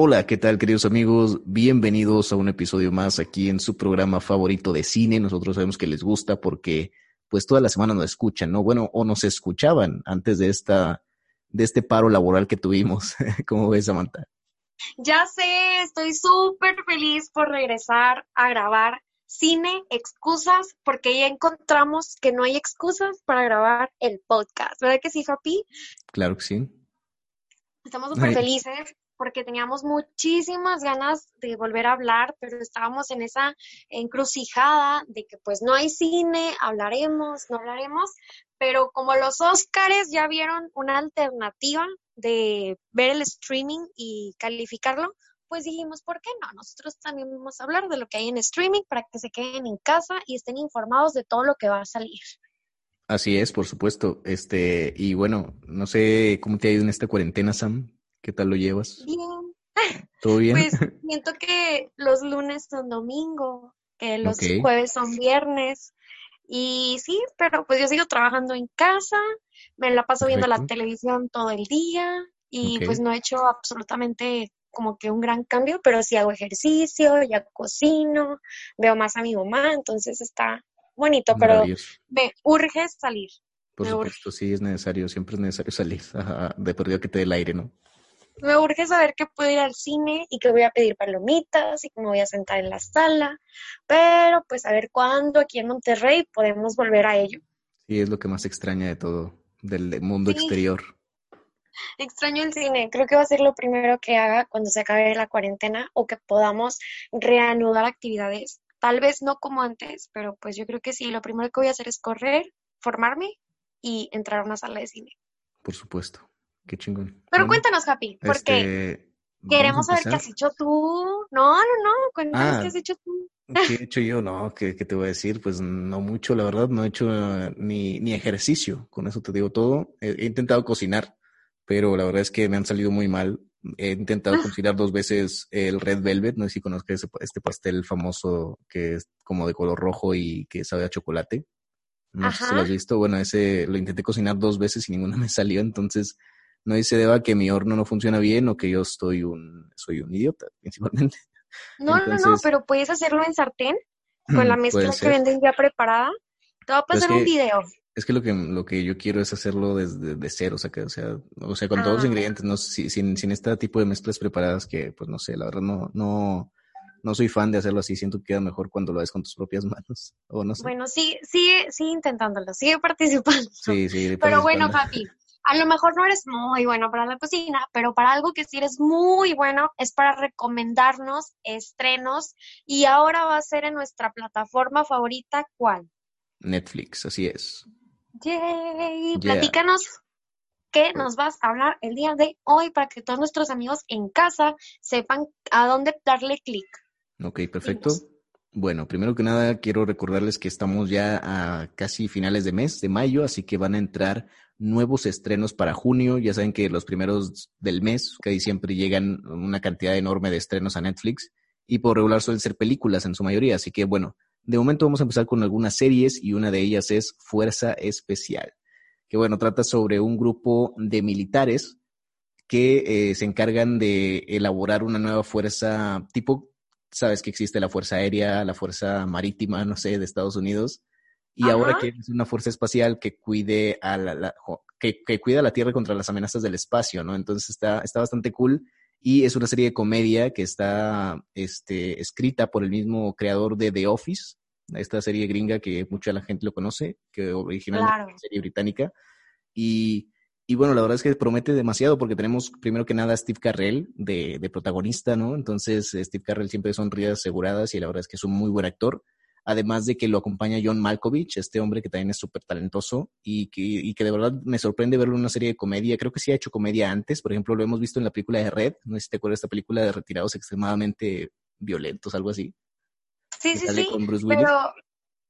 Hola, ¿qué tal queridos amigos? Bienvenidos a un episodio más aquí en su programa favorito de cine. Nosotros sabemos que les gusta porque pues toda la semana nos escuchan, ¿no? Bueno, o nos escuchaban antes de esta de este paro laboral que tuvimos. ¿Cómo ves, Samantha? Ya sé, estoy súper feliz por regresar a grabar cine, excusas, porque ya encontramos que no hay excusas para grabar el podcast. ¿Verdad que sí, Happy? Claro que sí. Estamos súper felices porque teníamos muchísimas ganas de volver a hablar, pero estábamos en esa encrucijada de que pues no hay cine, hablaremos, no hablaremos, pero como los Óscares ya vieron una alternativa de ver el streaming y calificarlo, pues dijimos, ¿por qué no? Nosotros también vamos a hablar de lo que hay en streaming para que se queden en casa y estén informados de todo lo que va a salir. Así es, por supuesto. Este, y bueno, no sé cómo te ha ido en esta cuarentena, Sam. ¿Qué tal lo llevas? Bien, ¿Todo bien? Pues siento que los lunes son domingo, que los jueves son viernes. Y sí, pero pues yo sigo trabajando en casa, me la paso viendo la Perfecto. televisión todo el día y pues no he hecho absolutamente como que un gran cambio, pero sí hago ejercicio, ya cocino, veo más a mi mamá, entonces está bonito, pero me urge salir. Por me urge. supuesto, sí es necesario, siempre es necesario salir. De perdido que te dé el aire, ¿no? Me urge saber que puedo ir al cine y que voy a pedir palomitas y que me voy a sentar en la sala, pero pues a ver cuándo aquí en Monterrey podemos volver a ello. Sí, es lo que más extraña de todo, del mundo Sí. exterior. Extraño el cine, creo que va a ser lo primero que haga cuando se acabe la cuarentena o que podamos reanudar actividades. Tal vez no como antes, pero pues yo creo que sí, lo primero que voy a hacer es correr, formarme y entrar a una sala de cine. Por supuesto. Qué chingón. Pero Bueno, cuéntanos, Happy, porque este, queremos saber qué has hecho tú. No, no, no, cuéntanos Ah. qué has hecho tú. ¿Qué he hecho yo? No, ¿qué, qué te voy a decir? Pues no mucho, la verdad, no he hecho eh, ni, ni ejercicio, con eso te digo todo. He, he intentado cocinar, pero la verdad es que me han salido muy mal. He intentado Ah. cocinar dos veces el Red Velvet, no sé si conozcas ese- este pastel famoso que es como de color rojo y que sabe a chocolate. No sé si lo has visto. Bueno, ese lo intenté cocinar dos veces y ninguna me salió, entonces no se deba a que mi horno no funciona bien o que yo estoy un, soy un idiota, principalmente. No, no, no, pero puedes hacerlo en sartén con la mezcla que venden ya preparada. Te voy a Pero es pasar un que- video. Es que lo que lo que yo quiero es hacerlo desde de cero, o sea, que, o sea, o sea, con todos los Ah. ingredientes, no si- sin, sin este tipo de mezclas preparadas que, pues no sé, la verdad no, no, no soy fan de hacerlo así, siento que queda mejor cuando lo haces con tus propias manos, o no sé. Bueno, sí, sigue, sigue intentándolo, sigue participando. sí, sí, Pero bueno, papi, a lo mejor no eres muy bueno para la cocina, pero para algo que sí eres muy bueno es para recomendarnos estrenos y ahora va a ser en nuestra plataforma favorita, ¿cuál? Netflix, así es. Yay, Yeah. platícanos qué nos vas a hablar el día de hoy para que todos nuestros amigos en casa sepan a dónde darle clic. Ok, perfecto. Dinos. Bueno, primero que nada quiero recordarles que estamos ya a casi finales de mes, de mayo, así que van a entrar nuevos estrenos para junio. Ya saben que los primeros del mes, casi siempre llegan una cantidad enorme de estrenos a Netflix y por regular suelen ser películas en su mayoría. Así que bueno, de momento vamos a empezar con algunas series y una de ellas es Fuerza Especial, que bueno, trata sobre un grupo de militares que eh, se encargan de elaborar una nueva fuerza tipo sabes que existe la Fuerza Aérea, la Fuerza Marítima, no sé, de Estados Unidos, y Ajá. ahora quieren una fuerza espacial que cuide a la, la- jo- que, que cuida a la Tierra contra las amenazas del espacio, ¿no? Entonces está, está bastante cool y es una serie de comedia que está este, escrita por el mismo creador de The Office, esta serie gringa que mucha la gente lo conoce, que originalmente Claro. es una serie británica, y y bueno, la verdad es que promete demasiado porque tenemos primero que nada a Steve Carrell de, de protagonista, ¿no? Entonces, Steve Carrell siempre son risas aseguradas y la verdad es que es un muy buen actor. Además de que lo acompaña John Malkovich, este hombre que también es súper talentoso y que, y que de verdad me sorprende verlo en una serie de comedia. Creo que sí ha hecho comedia antes, por ejemplo, lo hemos visto en la película de Red, no sé si te acuerdas de esta película de retirados extremadamente violentos, algo así. Sí, sí, sí, pero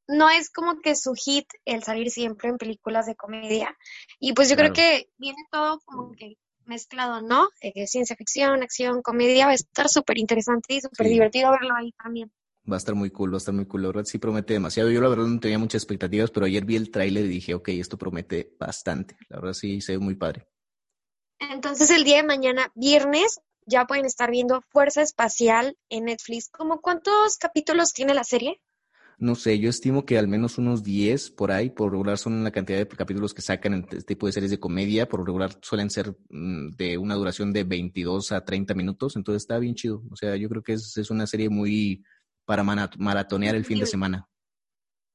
no es como que su hit el salir siempre en películas de comedia. Y pues yo creo que viene todo como que mezclado, ¿no? Eh, ciencia ficción, acción, comedia, va a estar súper interesante y súper divertido verlo ahí también. Va a estar muy cool, va a estar muy cool. La verdad sí promete demasiado. Yo la verdad no tenía muchas expectativas, pero ayer vi el tráiler y dije, ok, esto promete bastante. La verdad sí se ve muy padre. Entonces el día de mañana, viernes, ya pueden estar viendo Fuerza Espacial en Netflix. ¿Cómo cuántos capítulos tiene la serie? No sé, yo estimo que al menos unos 10 por ahí, por regular son la cantidad de capítulos que sacan en este tipo de series de comedia, por regular suelen ser mm, de una duración de 22 a 30 minutos, entonces está bien chido. O sea, yo creo que es, es una serie muy para maratonear el fin de semana.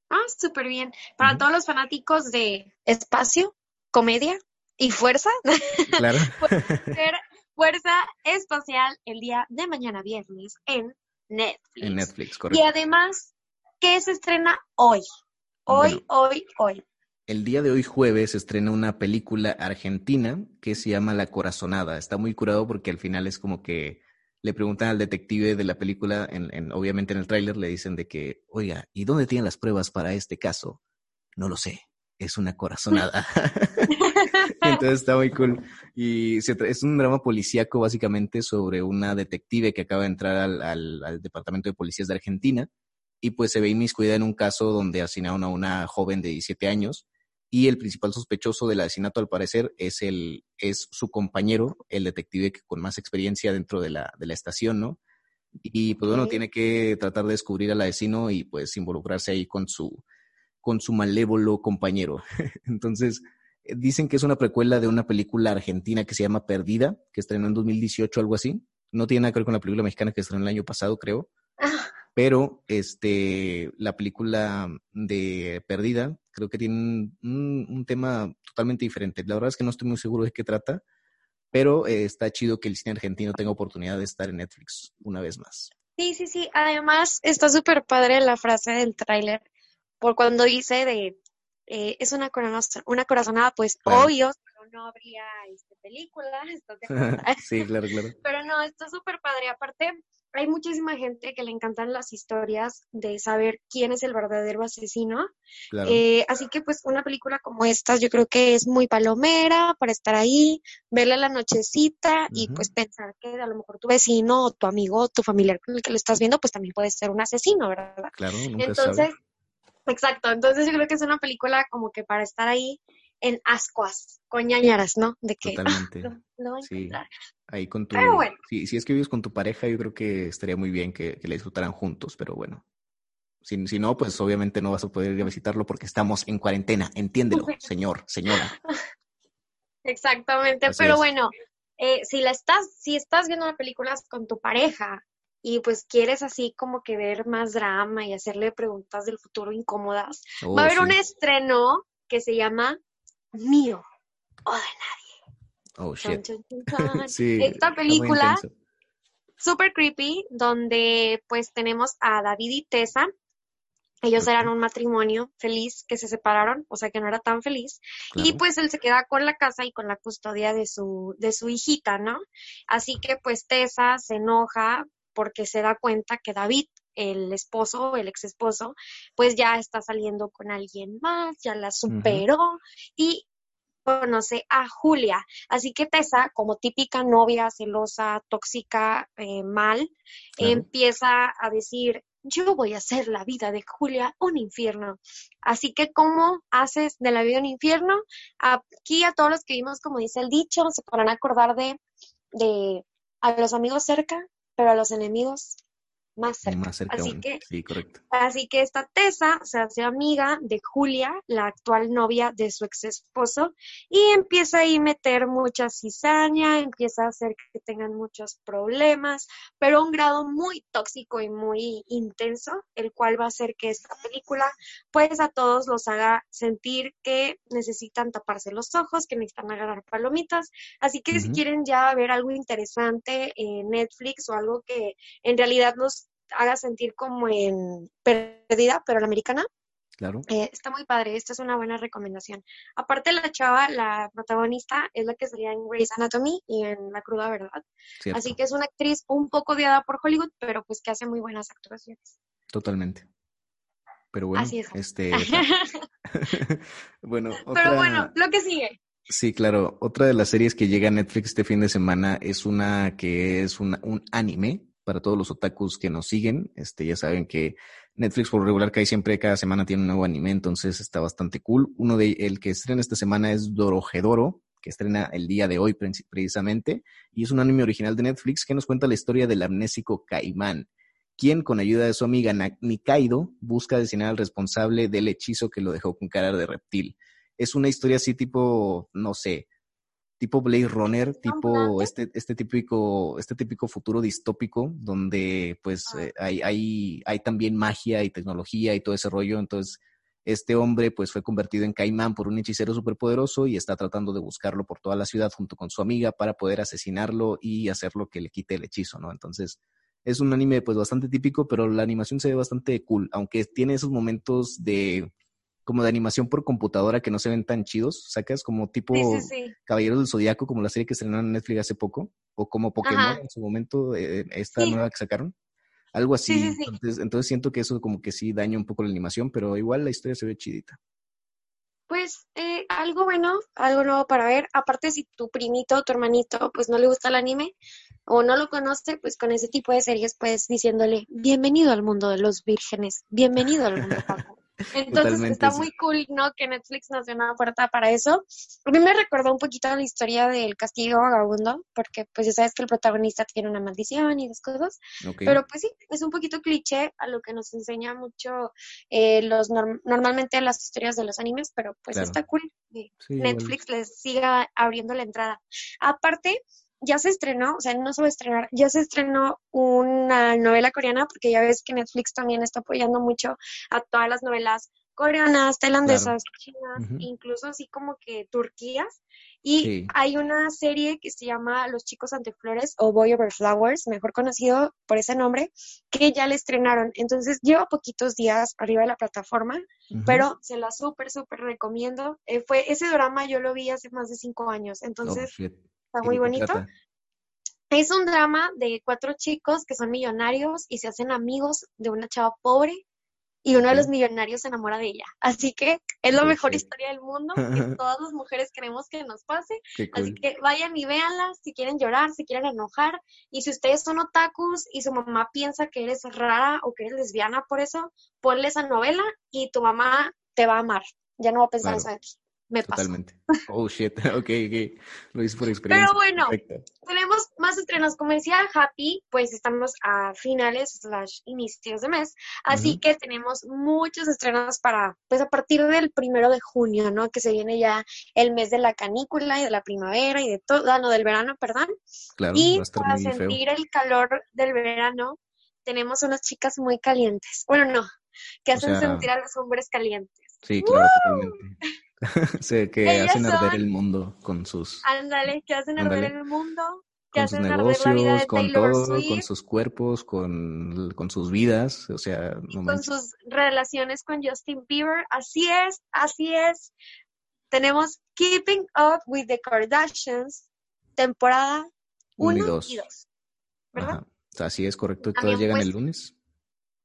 Ah, súper bien. Para todos los fanáticos de espacio, comedia y fuerza, claro. Fuerza Espacial el día de mañana viernes en Netflix. En Netflix, correcto. Y además, ¿qué se estrena hoy? Hoy, hoy, hoy. El día de hoy jueves se estrena una película argentina que se llama La Corazonada. Está muy curado porque al final es como que le preguntan al detective de la película, en, obviamente en el tráiler le dicen de que, oiga, ¿y dónde tienen las pruebas para este caso? No lo sé, es una corazonada. Entonces está muy cool. Y es un drama policíaco básicamente sobre una detective que acaba de entrar al, al, Departamento de Policías de Argentina y pues se ve inmiscuida en un caso donde asesinaron a una joven de 17 años y el principal sospechoso del asesinato al parecer es el es su compañero, el detective con más experiencia dentro de la, de la estación, ¿no? Y pues bueno, tiene que tratar de descubrir al asesino y pues involucrarse ahí con su con su malévolo compañero. Entonces, dicen que es una precuela de una película argentina que se llama Perdida, que estrenó en 2018 algo así. No tiene nada que ver con la película mexicana que estrenó el año pasado, creo. Ah. Pero este, la película de Perdida creo que tiene un, tema totalmente diferente. La verdad es que no estoy muy seguro de qué trata, pero eh, está chido que el cine argentino tenga oportunidad de estar en Netflix una vez más. Sí, sí, sí. Además, está súper padre la frase del tráiler, por cuando dice de, eh, es una, una corazonada, pues obvio, pero no habría este, película. sí, claro, claro. Pero no, está súper padre. Aparte, hay muchísima gente que le encantan las historias de saber quién es el verdadero asesino. Eh, así que pues una película como esta yo creo que es muy palomera para estar ahí, verla la nochecita y pues pensar que a lo mejor tu vecino o tu amigo o tu familiar con el que lo estás viendo pues también puede ser un asesino, ¿verdad? Claro, Entonces, exacto, entonces yo creo que es una película como que para estar ahí en ascuas, con ñañaras, ¿no? De que Totalmente. sí. Ahí con tu, si, si, es que vives con tu pareja, yo creo que estaría muy bien que, que le disfrutaran juntos, pero bueno. Si, si, no, pues obviamente no vas a poder ir a visitarlo porque estamos en cuarentena. Entiéndelo, señor, señora. Exactamente, pero bueno, eh, si la estás, si estás viendo una película con tu pareja y pues quieres así como que ver más drama y hacerle preguntas del futuro incómodas, va a haber oh, un estreno que se llama mío o de nadie. Oh, shit. Esta película, super creepy, donde pues tenemos a David y Tessa. Ellos eran un matrimonio feliz que se separaron, o sea que no era tan feliz. Y pues él se queda con la casa y con la custodia de su, de su hijita, ¿no? Así que pues Tessa se enoja porque se da cuenta que David el esposo, el ex esposo, pues ya está saliendo con alguien más, ya la superó y conoce a Julia. Así que Tessa, como típica novia celosa, tóxica, eh, mal, empieza a decir, yo voy a hacer la vida de Julia un infierno. Así que, ¿cómo haces de la vida un infierno? Aquí a todos los que vimos, como dice el dicho, se podrán acordar de, de a los amigos cerca, pero a los enemigos más cerca. así que, sí, correcto. Así que esta Tessa se hace amiga de Julia, la actual novia de su ex esposo, y empieza a meter mucha cizaña, empieza a hacer que tengan muchos problemas, pero a un grado muy tóxico y muy intenso, el cual va a hacer que esta película, pues a todos los haga sentir que necesitan taparse los ojos, que necesitan agarrar palomitas. Así que si quieren ya ver algo interesante en Netflix o algo que en realidad nos haga sentir como en perdida, pero la americana. Claro. Eh, está muy padre, esta es una buena recomendación. Aparte, la chava, la protagonista, es la que salía en Grey's Anatomy y en La Cruda Verdad. Cierto. Así que es una actriz un poco odiada por Hollywood, pero pues que hace muy buenas actuaciones. Totalmente. Pero bueno, Así es. este. bueno, otra. Pero bueno, lo que sigue. Sí, claro. Otra de las series que llega a Netflix este fin de semana es una que es una- un anime para todos los otakus que nos siguen. Este, ya saben que Netflix por regular cae siempre cada semana tiene un nuevo anime, entonces está bastante cool. Uno de el que estrena esta semana es Dorohedoro, que estrena el día de hoy pre- precisamente, y es un anime original de Netflix que nos cuenta la historia del amnésico Caimán, quien con ayuda de su amiga Nikaido busca designar al responsable del hechizo que lo dejó con cara de reptil es una historia así tipo, no sé, tipo Blade Runner, tipo este, este típico, este típico futuro distópico, donde pues Ah. eh, hay, hay, hay también magia y tecnología y todo ese rollo. Entonces, este hombre pues fue convertido en caimán por un hechicero superpoderoso y está tratando de buscarlo por toda la ciudad junto con su amiga para poder asesinarlo y hacerlo que le quite el hechizo, ¿no? Entonces, es un anime pues bastante típico, pero la animación se ve bastante cool, aunque tiene esos momentos de como de animación por computadora que no se ven tan chidos, sacas como tipo Sí, sí, sí. Caballeros del Zodiaco, como la serie que estrenaron en Netflix hace poco, o como Pokémon Ajá. en su momento, eh, esta Sí. nueva que sacaron. Algo así. Sí, sí, sí. Entonces, entonces siento que eso como que sí daña un poco la animación, pero igual la historia se ve chidita. Pues eh, algo bueno, algo nuevo para ver. Aparte, si tu primito o tu hermanito pues no le gusta el anime o no lo conoce, pues con ese tipo de series pues diciéndole, bienvenido al mundo de los vírgenes, bienvenido al mundo otaku". Entonces Totalmente, está sí. muy cool, ¿no? Que Netflix nos dio una puerta para eso. A mí me recordó un poquito la historia del Castillo Vagabundo, porque pues ya sabes que el protagonista tiene una maldición y esas cosas. Pero pues sí, es un poquito cliché a lo que nos enseña mucho eh, los norm- normalmente las historias de los animes, pero pues Claro. está cool que Sí. Netflix les siga abriendo la entrada. Aparte, ya se estrenó, o sea, no se va a estrenar, ya se estrenó una novela coreana, porque ya ves que Netflix también está apoyando mucho a todas las novelas coreanas, tailandesas, chinas, incluso así como que turquías. Y Sí. hay una serie que se llama Los chicos ante flores o Boy Over Flowers, mejor conocido por ese nombre, que ya le estrenaron. Entonces lleva poquitos días arriba de la plataforma, pero se la súper, súper recomiendo. Eh, fue ese drama yo lo vi hace más de cinco años, Oh, entonces shit. Está ¿Y muy bonito. Es un drama de cuatro chicos que son millonarios y se hacen amigos de una chava pobre y uno de los millonarios se enamora de ella. Así que es la mejor historia del mundo que todas las mujeres queremos que nos pase. Así que vayan y véanla si quieren llorar, si quieren enojar. Y si ustedes son otakus y su mamá piensa que eres rara o que eres lesbiana por eso, ponle esa novela y tu mamá te va a amar. Ya no va a pensar Claro. eso de ti. Me pasó. Totalmente. Oh, shit. Ok, ok. Lo hice por experiencia. Pero bueno, Perfecto. tenemos más estrenos. Como decía Happy, pues estamos a finales slash inicios de mes. Así que tenemos muchos estrenos para, pues a partir del primero de junio, ¿no? Que se viene ya el mes de la canícula y de la primavera y de todo, ah, no, del verano, perdón. Claro, y para feo. sentir el calor del verano, tenemos unas chicas muy calientes. Bueno, no, que O hacen sea, sentir a los hombres calientes. Sí, claro, totalmente. sé que hacen arder son- el mundo con sus, Ándale, que hacen arder Ándale. el mundo, que con sus hacen arder la vida negocios, de con Taylor todo, Swift. con sus cuerpos, con, con sus vidas. O sea, no con manches. sus relaciones con Justin Bieber. Así es, así es. Tenemos Keeping Up with the Kardashians, temporada Uno y 1 dos. y 2. ¿Verdad? Ajá. O sea, así es correcto. Todas llegan pues, el lunes.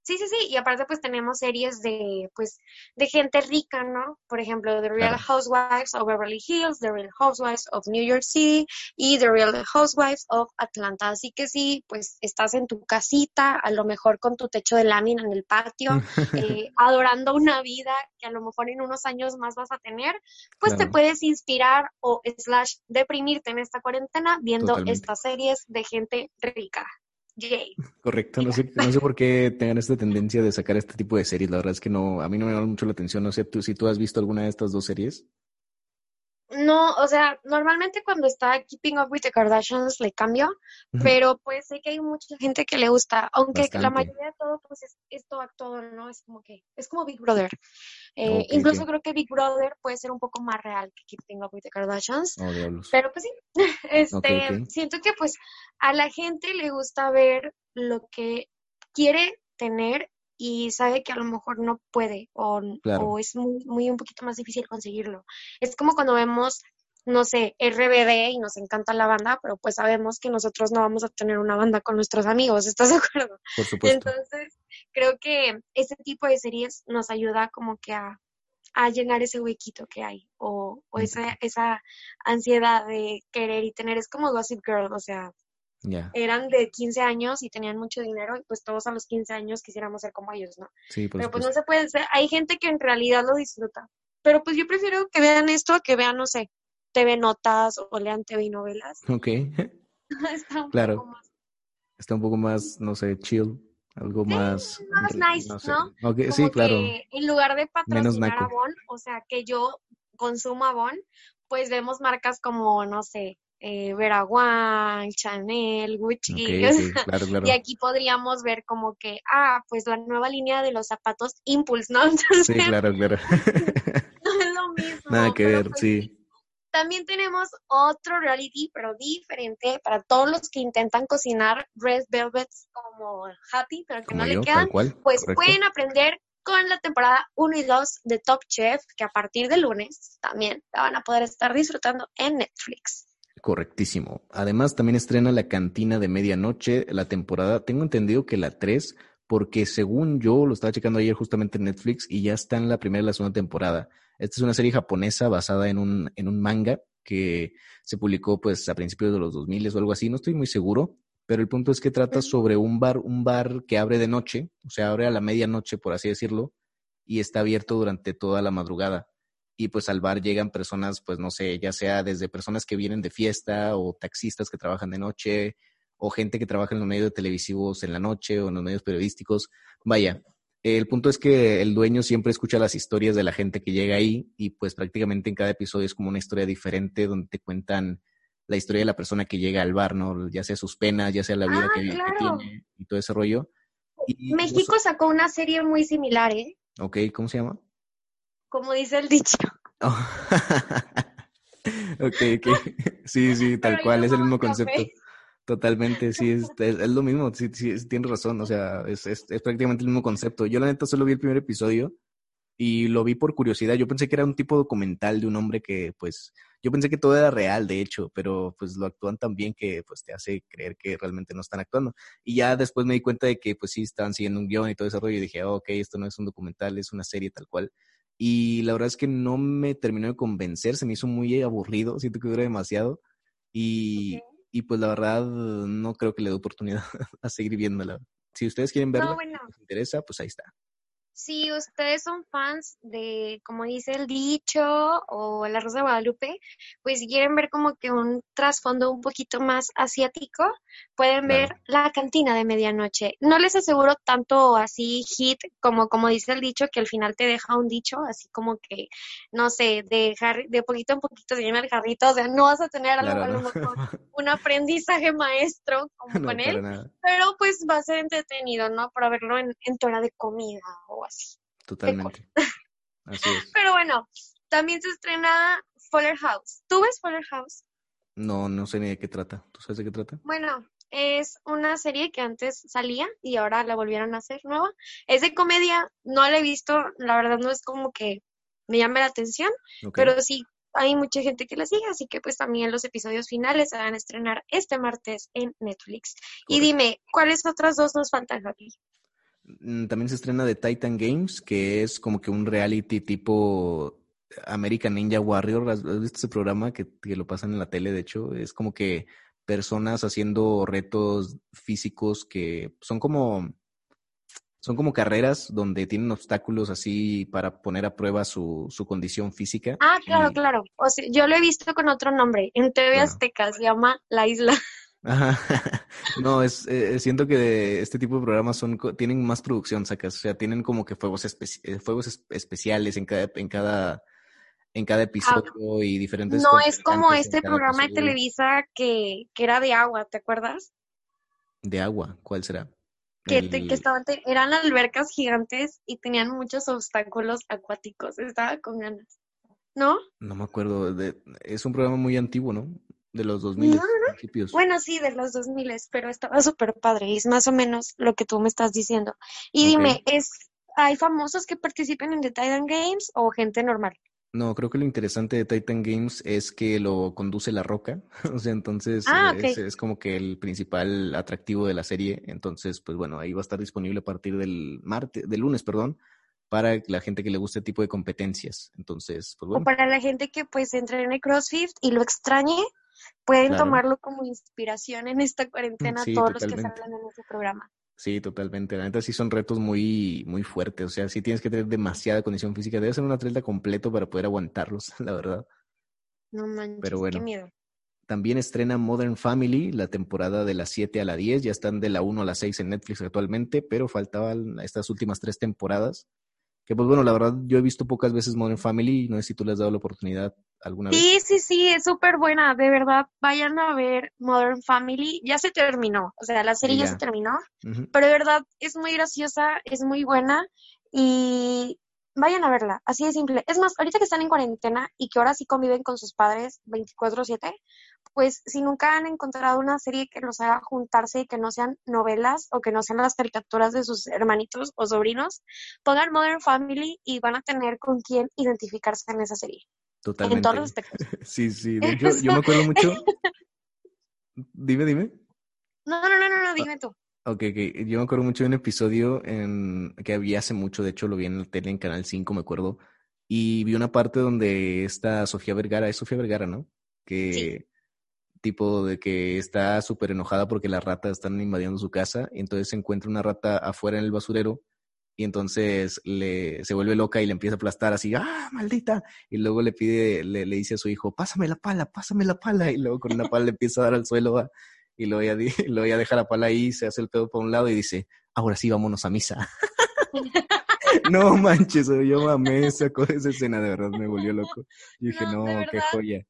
Sí, sí, sí, y aparte pues tenemos series de pues de gente rica, ¿no? Por ejemplo, The Real. Housewives of Beverly Hills, The Real Housewives of New York City y The Real Housewives of Atlanta. Así que sí, pues estás en tu casita, a lo mejor con tu techo de lámina en el patio, eh, adorando una vida que a lo mejor en unos años más vas a tener, pues te puedes inspirar o slash deprimirte en esta cuarentena viendo Totalmente. estas series de gente rica. Correcto, no sé, no sé por qué tengan esta tendencia de sacar este tipo de series. La verdad es que no, a mí no me llama mucho la atención. No sé tú, si tú has visto alguna de estas dos series. No, o sea, normalmente cuando está Keeping Up with the Kardashians le cambio, pero pues sé que hay mucha gente que le gusta, aunque la mayoría de todo pues es, es todo actuado, ¿no? Es como que, es como Big Brother. Eh, incluso creo que Big Brother puede ser un poco más real que Keeping Up with the Kardashians, Oh, pero pues sí, este, siento que pues a la gente le gusta ver lo que quiere tener y sabe que a lo mejor no puede o, Claro. o es muy, muy un poquito más difícil conseguirlo. Es como cuando vemos, no sé, RBD y nos encanta la banda, pero pues sabemos que nosotros no vamos a tener una banda con nuestros amigos, ¿estás de acuerdo? Por supuesto. Entonces, creo que ese tipo de series nos ayuda como que a, a llenar ese huequito que hay o, o esa, esa ansiedad de querer y tener. Es como Gossip Girl, o sea, Eran de 15 años y tenían mucho dinero y pues todos a los 15 años quisiéramos ser como ellos, ¿no? sí, por Pero pues no se puede ser. Hay gente que en realidad lo disfruta. Pero pues yo prefiero que vean esto a que vean, no sé, TV Notas o lean TV y novelas. Ok, Está un Claro. poco más está un poco más, no sé, chill, algo más... más nice, sé. ¿no? Sí, claro. en lugar de patrocinar naco. Avon, o sea, que yo consumo Avon, pues vemos marcas como, no sé, eh, Vera Wang, Chanel, Gucci, claro, claro. y aquí podríamos ver como que, ah, pues la nueva línea de los zapatos Impulse, ¿no? Entonces, Sí, claro, claro. no es lo mismo. Nada que ver, pues sí. También tenemos otro reality, pero diferente para todos los que intentan cocinar Red Velvets como Happy, pero que Como no le quedan pues correcto. pueden aprender con la temporada 1 y 2 de Top Chef, que a partir de lunes también la van a poder estar disfrutando en Netflix. Correctísimo. Además, también estrena La Cantina de Medianoche, la temporada, tengo entendido que la 3, porque según yo lo estaba checando ayer justamente en Netflix y ya está en la primera y la segunda temporada. Esta es una serie japonesa basada en un, en un manga que se publicó pues a principios de los 2000 o algo así, no estoy muy seguro, pero el punto es que trata sobre un bar, un bar que abre de noche, o sea, abre a la medianoche, por así decirlo, y está abierto durante toda la madrugada y pues al bar llegan personas, pues no sé, ya sea desde personas que vienen de fiesta o taxistas que trabajan de noche o gente que trabaja en los medios televisivos en la noche o en los medios periodísticos. Vaya, el punto es que el dueño siempre escucha las historias de la gente que llega ahí y pues prácticamente en cada episodio es como una historia diferente donde te cuentan la historia de la persona que llega al bar, ¿no? Ya sea sus penas, ya sea la vida Ah, que, tiene y todo ese rollo. Y México sacó una serie muy similar, ¿eh? Ok, ¿cómo se llama? Como dice el dicho. Oh. ok, ok. Sí, sí, tal Pero cual, es el mismo café. concepto. Totalmente, sí, es, es, es lo mismo, sí, sí, es- tienes razón, o sea, es, es, es prácticamente el mismo concepto. Yo la neta solo vi el primer episodio y lo vi por curiosidad. Yo pensé que era un tipo documental de un hombre que, pues, yo pensé que todo era real, de hecho, pero pues lo actúan tan bien que, pues, te hace creer que realmente no están actuando. Y ya después me di cuenta de que, pues, sí, estaban siguiendo un guion y todo ese rollo y dije, oh, ok, esto no es un documental, es una serie tal cual. Y la verdad es que no me terminó de convencer, se me hizo muy aburrido, siento que dura demasiado. Y, y pues la verdad no creo que le dé oportunidad a seguir viéndola. Si ustedes quieren verla, No, bueno. les interesa, pues ahí está. Si ustedes son fans de, como dice el dicho, o La Rosa de Guadalupe, pues si quieren ver como que un trasfondo un poquito más asiático, pueden ver Claro. La Cantina de Medianoche. No les aseguro tanto así hit como, como dice el dicho, que al final te deja un dicho, así como que, no sé, de, de poquito en poquito se llena el jarrito, o sea, no vas a tener a lo- Claro, a lo ¿no? mejor un aprendizaje maestro como no, con él, nada. pero pues va a ser entretenido, ¿no? Para verlo en, en tu hora de comida o Totalmente. Así es. Pero bueno, también se estrena Fuller House. ¿Tú ves Fuller House? No, no sé ni de qué trata. ¿Tú sabes de qué trata? Bueno, es una serie que antes salía y ahora la volvieron a hacer nueva. Es de comedia, no la he visto, la verdad no es como que me llame la atención, Ok. pero sí hay mucha gente que la sigue, así que pues también los episodios finales se van a estrenar este martes en Netflix. Y dime, ¿cuáles otras dos nos faltan, Javi? Mm, También se estrena The Titan Games, que es como que un reality tipo American Ninja Warrior. ¿Has visto ese programa que, que lo pasan en la tele? De hecho, es como que personas haciendo retos físicos que son como son como carreras donde tienen obstáculos así para poner a prueba su, su condición física. Ah, claro, Y- claro. O sea, yo lo he visto con otro nombre. En TV Claro. Azteca se llama La Isla. Ajá. No, es, eh, siento que este tipo de programas son, tienen más producción, sacas, o sea, tienen como que fuegos, espe- eh, fuegos es- especiales en cada, en cada, en cada episodio y diferentes No es como en este programa de. Televisa que, que era de agua, ¿te acuerdas? De agua, ¿cuál será? Que, El- te- que estaban, te- eran albercas gigantes y tenían muchos obstáculos acuáticos. Estaba con ganas. ¿No? No me acuerdo, de- es un programa muy antiguo, ¿no? De los 2000 No, principios. Bueno, sí, de los 2000, pero estaba súper padre. y Es más o menos lo que tú me estás diciendo. Y dime, ¿es, ¿hay famosos que participen en The Titan Games o gente normal? No, creo que lo interesante de Titan Games es que lo conduce La Roca. O sea, entonces Ah, eh, es, es como que el principal atractivo de la serie. Entonces, pues bueno, ahí va a estar disponible a partir del martes, del lunes, perdón, para la gente que le guste este tipo de competencias. Entonces, pues O bueno, para la gente que pues entrene CrossFit y lo extrañe, pueden Claro. tomarlo como inspiración en esta cuarentena Sí, todos los que salen en ese programa. sí, totalmente. La neta sí son retos muy, muy fuertes. O sea, sí tienes que tener demasiada condición física. Debes ser un atleta completo para poder aguantarlos, la verdad. No manches, Pero bueno. qué miedo. También estrena Modern Family, la temporada de la 7 a la 10, ya están de la 1 a la 6 en Netflix actualmente, pero faltaban estas últimas tres temporadas. Que pues bueno, la verdad yo he visto pocas veces Modern Family, no sé si tú le has dado la oportunidad alguna vez. Sí, sí, sí, es súper buena, de verdad, vayan a ver Modern Family, ya se terminó, o sea, la serie Sí, ya ya. se terminó, pero de verdad es muy graciosa, es muy buena y vayan a verla, así de simple. Es más, ahorita que están en cuarentena y que ahora sí conviven con sus padres 24/7, pues si nunca han encontrado una serie que los haga juntarse y que no sean novelas o que no sean las caricaturas de sus hermanitos o sobrinos, pongan Modern Family y van a tener con quién identificarse en esa serie, en Totalmente. todos los aspectos. Sí, sí, de hecho yo me acuerdo mucho. Dime, dime. No, no, no, no, no, dime tú. Ok, ok. Yo me acuerdo mucho de un episodio en, que había hace mucho, de hecho lo vi en la tele en Canal 5, me acuerdo, y vi una parte donde está Sofía Vergara, es Sofía Vergara, ¿no? Que tipo de que está súper enojada porque las ratas están invadiendo su casa, y entonces se encuentra una rata afuera en el basurero, y entonces le, se vuelve loca y le empieza a aplastar así, ¡ah, maldita! Y luego le pide, le, le dice a su hijo, pásame la pala, pásame la pala, y luego con una pala le empieza a dar al suelo, ¿va? y luego ya, luego ya deja la pala ahí, se hace el pedo para un lado y dice, ahora sí, vámonos a misa. no manches, yo mamé esa, esa escena, de verdad me volvió loco. Yo dije, No, qué joya.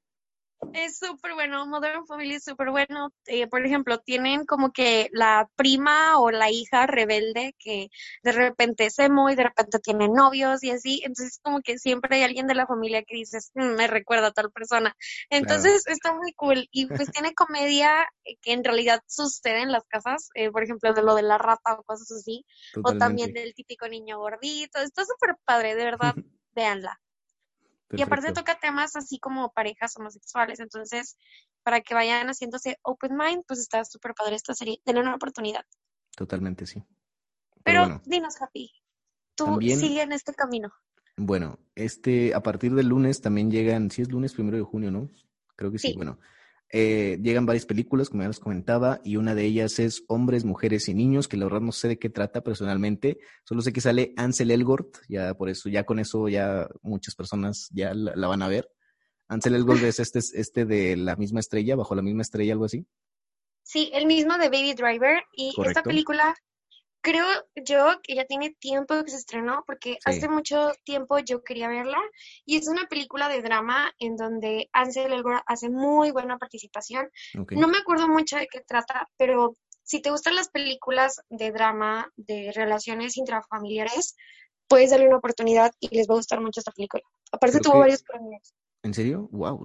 Es súper bueno, Modern Family es súper bueno. Eh, por ejemplo, tienen como que la prima o la hija rebelde que de repente es emo y de repente tiene novios y así. Entonces, como que siempre hay alguien de la familia que dices, "Mm, me recuerda a tal persona. Entonces, está muy cool. Y pues tiene comedia eh, que en realidad sucede en las casas. eh, por ejemplo, de lo de la rata o cosas así. O también del típico niño gordito. Está súper padre, de verdad, véanla. Y aparte toca temas así como parejas homosexuales, entonces para que vayan haciéndose open mind, pues está súper padre esta serie, denle una oportunidad. Totalmente, sí. Pero Pero bueno, dinos, Happy, tú También- sigue en este camino. bueno, este, a partir del lunes también llegan, sí es lunes primero de junio, ¿no? Creo que sí, Sí. bueno. Eh, llegan varias películas, como ya les comentaba, y una de ellas es Hombres, Mujeres y Niños, que la verdad no sé de qué trata personalmente, solo sé que sale Ansel Elgort, ya por eso, ya con eso ya muchas personas ya la, la van a ver. Ansel Elgort es este, este de la misma estrella, bajo la misma estrella, algo así. Sí, el mismo de Baby Driver y esta película creo yo que ya tiene tiempo que se estrenó porque hace mucho tiempo yo quería verla y es una película de drama en donde Ansel Elgort hace muy buena participación. No me acuerdo mucho de qué trata, pero si te gustan las películas de drama, de relaciones intrafamiliares, puedes darle una oportunidad y les va a gustar mucho esta película. Aparte Creo tuvo que- varios premios. ¿En serio? Wow,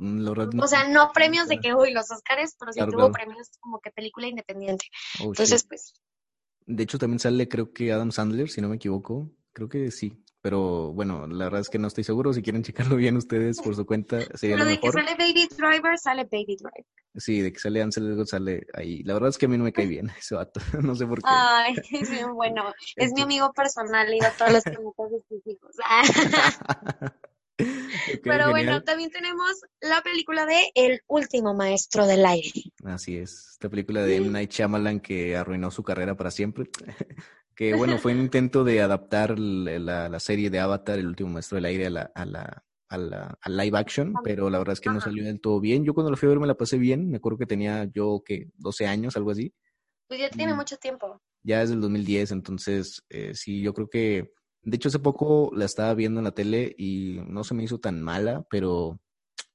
O sea, no premios de que, uy, los Oscars, pero sí Claro, tuvo claro. premios como que película independiente. Oh, Entonces, pues, De hecho, también sale, creo que Adam Sandler, si no me equivoco. Creo que sí. Pero bueno, la verdad es que no estoy seguro. Si quieren checarlo bien ustedes por su cuenta, sería pero lo de que mejor. sale Baby Driver, sale Baby Driver. Sí, de que sale Ansel sale ahí. La verdad es que a mí no me cae bien ese vato. No sé por qué. Ay, es bien bueno. Es mi amigo personal, le digo a todos los planetas de sus hijos. Ok, Pero bueno, genial. también tenemos la película de El último maestro del aire. Así es. Esta película de M. Night Shyamalan que arruinó su carrera para siempre. que bueno, fue un intento de adaptar la, la- la serie de Avatar, El último maestro del aire, a la, a la, a la a live action, pero la verdad es que no Ajá. salió del todo bien. Yo cuando la fui a ver me la pasé bien. Me acuerdo que tenía yo, que 12 años, algo así. Pues ya tiene Mm. mucho tiempo. Ya desde el 2010, entonces eh, sí, yo creo que, de hecho hace poco la estaba viendo en la tele y no se me hizo tan mala, pero,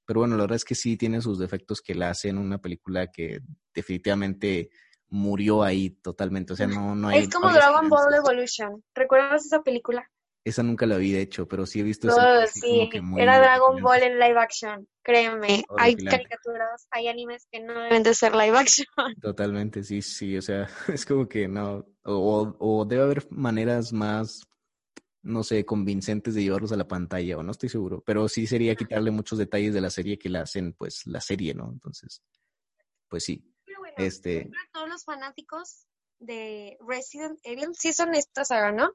pero bueno, la verdad es que sí tiene sus defectos que la hacen una película que definitivamente murió ahí totalmente, o sea, no, no hay... es como no hay Dragon Ball. Evolution. ¿Recuerdas esa película? Esa nunca la vi, de hecho, pero sí he visto No, esa. sí, era Dragon. Ball en live action, créeme. Hay Horripilante. caricaturas, hay animes que no deben de ser live action. Totalmente, sí, sí, o sea, es como que no, o, o debe haber maneras más, no sé, convincentes de llevarlos a la pantalla, o no estoy seguro, pero sí sería quitarle muchos detalles de la serie que la hacen, pues, la serie, ¿no? Entonces, pues sí, Pero bueno, este, todos los fanáticos de Resident Evil, sí son esta saga, ¿no?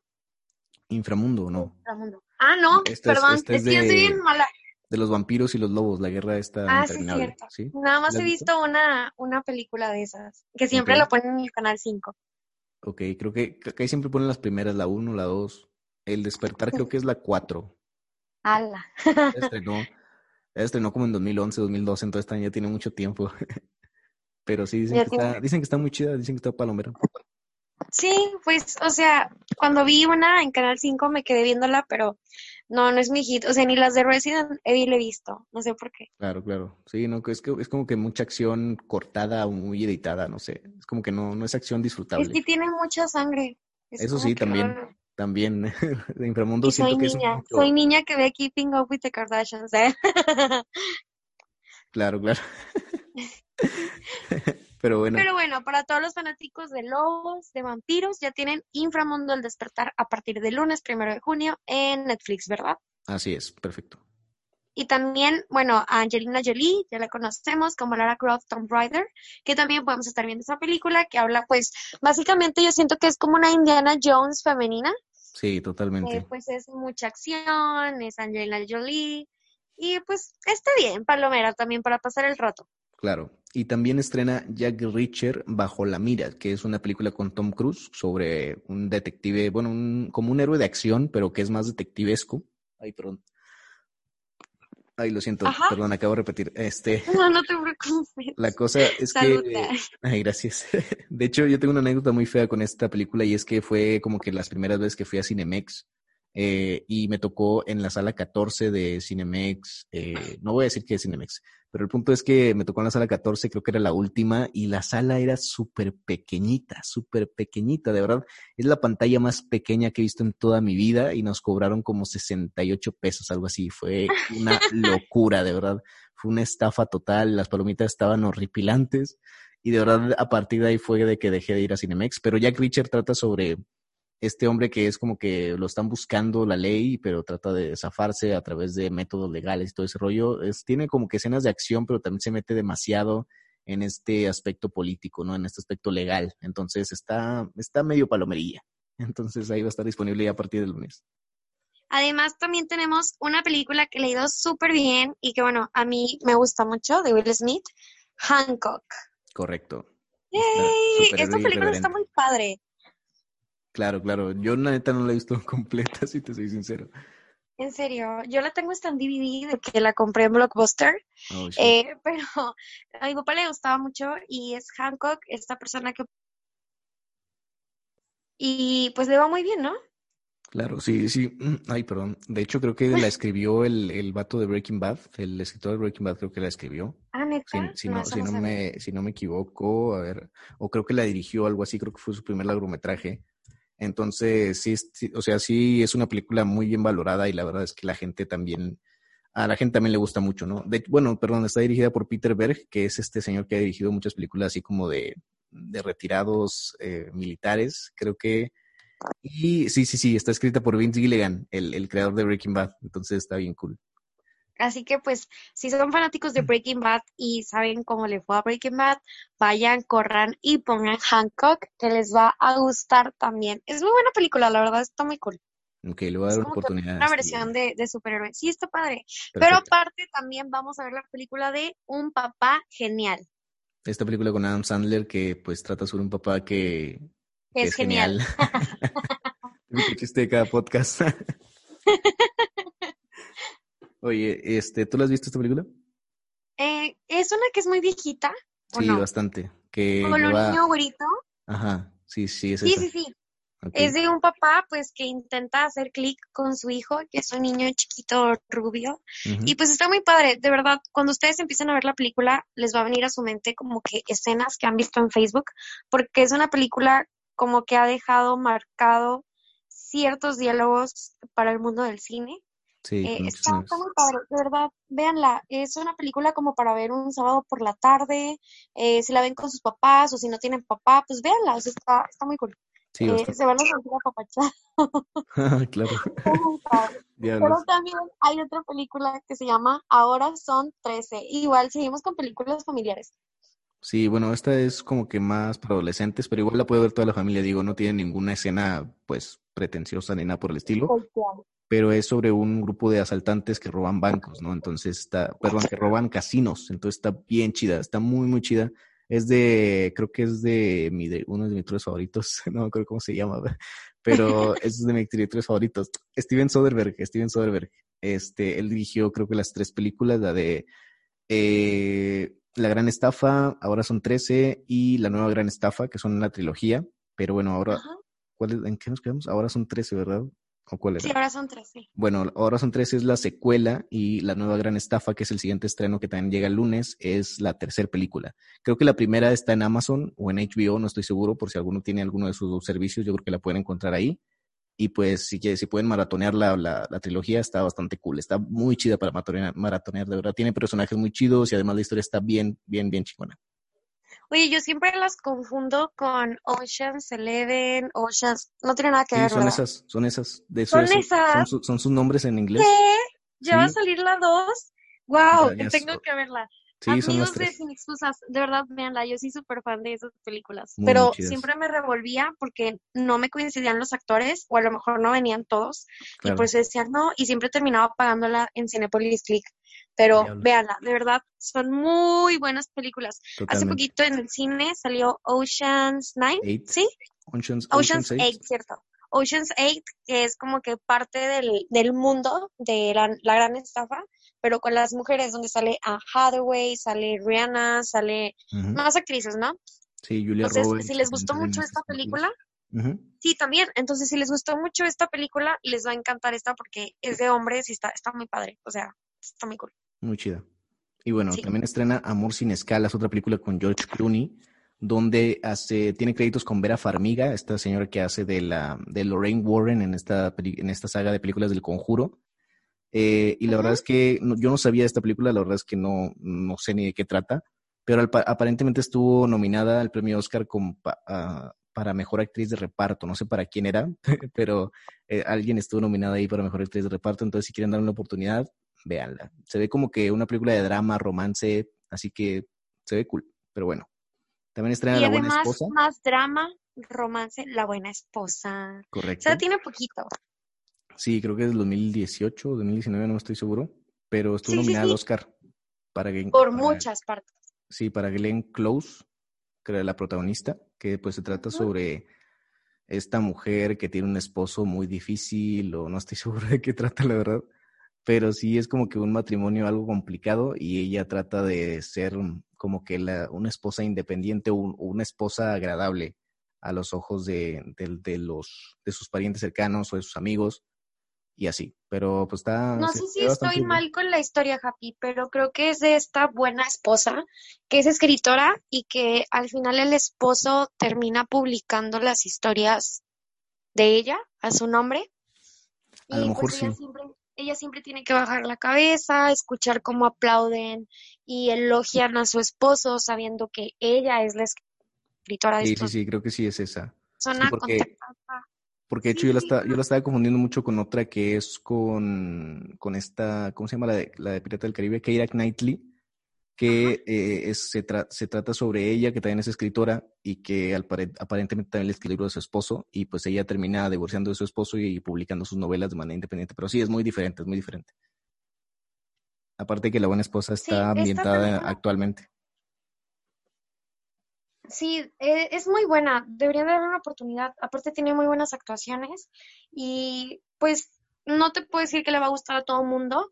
Inframundo, ¿no? Inframundo. Ah, no, Esta es- perdón, esta es, es que yo estoy de- bien mala. De los vampiros y los lobos, la guerra está Ah, sí, es cierto. ¿sí? Nada más ¿La he visto una, una película de esas, que siempre la ponen en el canal 5. Ok, creo que que ahí siempre ponen las primeras, la 1, la 2, el despertar creo que es la 4. ¡Hala! estrenó, estrenó como en 2011, 2012, entonces también ya tiene mucho tiempo. Pero sí, dicen que, tiene- está, dicen que está muy chida, dicen que está palomera. Sí, pues, o sea, cuando vi una en Canal 5 me quedé viéndola, pero no, no es mi hit. O sea, ni las de Resident Evil he visto. No sé por qué. Claro, claro. Sí, no, es, que es como que mucha acción cortada o muy editada, no sé. Es como que no, no es acción Es disfrutable. que tiene mucha sangre. Es Eso sí, también. También, de Inframundo Y soy siento que es niña, mucho- soy niña que ve Keeping Up with the Kardashians, ¿eh? Claro, claro. Pero bueno, Pero bueno, para todos los fanáticos de lobos, de vampiros, ya tienen Inframundo al despertar a partir del lunes primero de junio en Netflix, ¿verdad? así es, perfecto. Y también, bueno, a Angelina Jolie, ya la conocemos como Lara Croft Tomb Raider, que también podemos estar viendo esa película que habla, pues, básicamente yo siento que es como una Indiana Jones femenina, Sí, totalmente. pues es mucha acción, es Angelina Jolie, y pues está bien, Palomera, también para pasar el rato. Claro. Y también estrena Jack Reacher Bajo la Mira, que es una película con Tom Cruise sobre un detective, bueno, un, como un héroe de acción, pero que es más detectivesco. Ay, perdón. Ay, lo siento, Ajá. perdón, acabo de repetir. Este, No, no te preocupes. la cosa es que, ay, gracias. De hecho, yo tengo una anécdota muy fea con esta película y es que fue como que las primeras veces que fui a Cinemex eh, y me tocó en la sala 14 de Cinemex, eh, no voy a decir que es Cinemex, pero el punto es que me tocó en la sala 14, creo que era la última, y la sala era súper pequeñita, súper pequeñita, de verdad. Es la pantalla más pequeña que he visto en toda mi vida y nos cobraron como 68 pesos, algo así. Fue una locura, de verdad. Fue una estafa total, las palomitas estaban horripilantes y de verdad a partir de ahí fue de que dejé de ir a Cinemex. Pero Jack Reacher trata sobre este hombre que es como que lo están buscando la ley, pero trata de zafarse a través de métodos legales y todo ese rollo. Es, tiene como que escenas de acción, pero también se mete demasiado en este aspecto político, ¿no? En este aspecto legal. Entonces está, está medio palomerilla. Entonces ahí va a estar disponible ya a partir del lunes. Además, también tenemos una película que le ha ido súper bien y que, bueno, a mí me gusta mucho, de Will Smith, Hancock. Correcto. ¡Yay! Esta película está muy padre. Claro, claro. Yo la neta no la he visto completa, si te soy sincero. En serio, yo la tengo hasta en DVD de que la compré en Blockbuster, Oh, eh, pero a mi papá le gustaba mucho y es Hancock, esta persona que... Y pues le va muy bien, ¿no? Claro, sí, sí. Ay, perdón. De hecho, creo que la escribió el, el vato de Breaking Bad. El escritor de Breaking Bad creo que la escribió. Ah, neta. Si, si no, si, no me, si no me equivoco, a ver, o creo que la dirigió algo así, creo que fue su primer largometraje. Entonces, sí, sí, o sea, sí es una película muy bien valorada y la verdad es que la gente también, a la gente también le gusta mucho, ¿no? Bueno, perdón, está dirigida por Peter Berg, que es este señor que ha dirigido muchas películas así como de, de retirados eh, militares, creo que. Y sí, sí, sí, está escrita por Vince Gilligan, el, el creador de Breaking Bad, entonces está bien cool. Así que pues, si son fanáticos de Breaking Bad y saben cómo le fue a Breaking Bad, vayan, corran y pongan Hancock, que les va a gustar también. Es muy buena película, la verdad, está muy cool. Ok, le voy a dar una oportunidad. una está versión de, de superhéroe. Sí, está padre. Pero aparte también vamos a ver la película de Un papá genial. esta película con Adam Sandler que pues trata sobre un papá que, que Es genial. De cada podcast. Oye, este, ¿tú la has visto esta película? Eh, es una que es muy viejita, ¿o Sí, no? bastante. Que Como lo niño güerito. Ajá, sí, sí, es Sí, esa. sí, sí. Ok. Es de un papá, pues, que intenta hacer clic con su hijo, que es un niño chiquito rubio. Y pues está muy padre, de verdad, cuando ustedes empiezan a ver la película, les va a venir a su mente como que escenas que han visto en Facebook, porque es una película como que ha dejado marcado ciertos diálogos para el mundo del cine. Sí, Eh, está, está muy padre, de verdad, véanla. Es una película como para ver un sábado por la tarde. eh, si la ven con sus papás o si no tienen papá, pues véanla. O sea, está, está muy cool. Sí, Eh, se van a sentir apapachados. claro. Pero también hay otra película que se llama Ahora son 13. Igual seguimos con películas familiares. Sí, bueno, esta es como que más para adolescentes, pero igual la puede ver toda la familia, digo, no tiene ninguna escena pues pretenciosa ni nada por el estilo, pero es sobre un grupo de asaltantes que roban bancos, ¿no? Entonces está, perdón, que roban casinos, entonces está bien chida, está muy, muy chida. Es de, creo que es de, mi, de uno de mis directores favoritos, no me acuerdo cómo se llama, pero es de mis directores favoritos. Steven Soderbergh, Steven Soderbergh. Este, él dirigió creo que las tres películas, la de eh, La Gran Estafa, ahora son 13, y La Nueva Gran Estafa, que son una trilogía, pero bueno, ahora, Ajá. ¿cuál es- ¿en qué nos quedamos? Ahora son 13, ¿verdad? ¿O cuál era? Sí, ahora son 13. Bueno, ahora son 13 es la secuela y la nueva gran estafa, que es el siguiente estreno que también llega el lunes, es la tercera película. Creo que la primera está en Amazon o en HBO, no estoy seguro, por si alguno tiene alguno de sus dos servicios, yo creo que la pueden encontrar ahí. Y pues si, si pueden maratonear la, la, la trilogía, está bastante cool, está muy chida para maratonear, maratonear, de verdad. Tiene personajes muy chidos y además la historia está bien, bien, bien chingona. Oye, yo siempre las confundo con Ocean's Eleven, Ocean's... No tiene nada que Sí, ver, son ¿verdad? esas, son esas. De eso, ¿Son eso- esas? Son, su- son sus nombres en inglés. ¿Qué? ¿Ya va a salir la 2? ¡Wow! Ya- ya tengo que verla. Sí, son las Amigos de. Sin Excusas, de verdad, véanla, yo soy súper fan de esas películas, Muy, pero chidas. siempre me revolvía porque no me coincidían los actores, o a lo mejor no venían todos, y por eso decía no, y siempre terminaba pagándola en Cinepolis Click, pero Diablos. véanla, de verdad, son muy buenas películas. Hace poquito en el cine salió Ocean's Nine, Eight. ¿sí? Ocean's, Ocean's Ocean's Eight. 8, cierto. Ocean's 8, que es como que parte del, del mundo de la, la gran estafa, pero con las mujeres, donde sale Anne Hathaway, sale Rihanna, sale más actrices, ¿no? Sí, Julia Entonces, Roberts. si les gustó mucho esta película, sí, también. Entonces, si les gustó mucho esta película, les va a encantar esta porque es de hombres y está, está muy padre. O sea, está muy cool. Muy chida. Y bueno, Sí. también estrena Amor sin escalas, otra película con George Clooney, donde hace, tiene créditos con Vera Farmiga, esta señora que hace de la de Lorraine Warren en esta, en esta saga de películas del Conjuro. Eh, y la verdad es que no- yo no sabía de esta película, la verdad es que no, no sé ni de qué trata, pero al pa- aparentemente estuvo nominada al premio Oscar como pa- ah, para mejor actriz de reparto. No sé para quién era, pero eh, alguien estuvo nominada ahí para mejor actriz de reparto. Entonces, si quieren dar una oportunidad, véanla. Se ve como que una película de drama, romance, así que se ve cool. Pero bueno, también estrena Y La Buena además, Esposa. más drama, romance, La Buena Esposa. O Correcto. sea, tiene poquito. Sí, creo que es del 2018 o 2019, no estoy seguro. Pero estuvo Sí, sí, nominada al. Oscar para, Glenn- Por para- muchas partes. Sí, para Glenn Close, que era la protagonista, que pues se trata sobre esta mujer que tiene un esposo muy difícil, o no estoy seguro de qué trata, la verdad, pero sí es como que un matrimonio algo complicado y ella trata de ser como que la, una esposa independiente o un- una esposa agradable a los ojos de, de- de los, de sus parientes cercanos o de sus amigos y así, pero pues está... No sé si estoy bien. mal con la historia, Happy, pero creo que es de esta buena esposa que es escritora y que al final el esposo termina publicando las historias de ella a su nombre. A lo Y mejor pues ella sí. siempre, ella siempre tiene que bajar la cabeza, escuchar cómo aplauden y elogian a su esposo sabiendo que ella es la escritora de Sí, sí, sí, creo que sí es esa. Persona porque- contactada. Porque de hecho yo la, estaba, yo la estaba confundiendo mucho con otra que es con, con esta, ¿cómo se llama la de, la de Pirata del Caribe? Keira Knightley, que eh, es- se, tra- se trata sobre ella, que también es escritora y que al pare- aparentemente también le escribió libro de su esposo y pues ella termina divorciando de su esposo y, publicando sus novelas de manera independiente. Pero sí, es muy diferente, es muy diferente. Aparte que La Buena Esposa está ambientada película- actualmente. Sí, eh, es muy buena, deberían darle una oportunidad. Aparte tiene muy buenas actuaciones y pues no te puedo decir que le va a gustar a todo el mundo,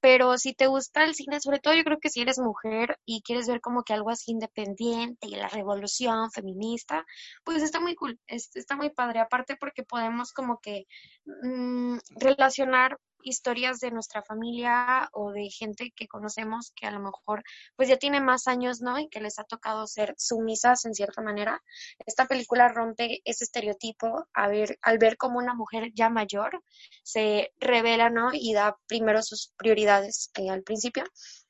pero si te gusta el cine, sobre todo yo creo que si eres mujer y quieres ver como que algo así independiente y la revolución feminista, pues está muy cool, es- está muy padre. Aparte porque podemos como que mm, relacionar historias de nuestra familia o de gente que conocemos que a lo mejor pues ya tiene más años, ¿no? Y que les ha tocado ser sumisas en cierta manera. Esta película rompe ese estereotipo a ver, al ver como una mujer ya mayor se revela, ¿no? Y da primero sus prioridades eh, al principio.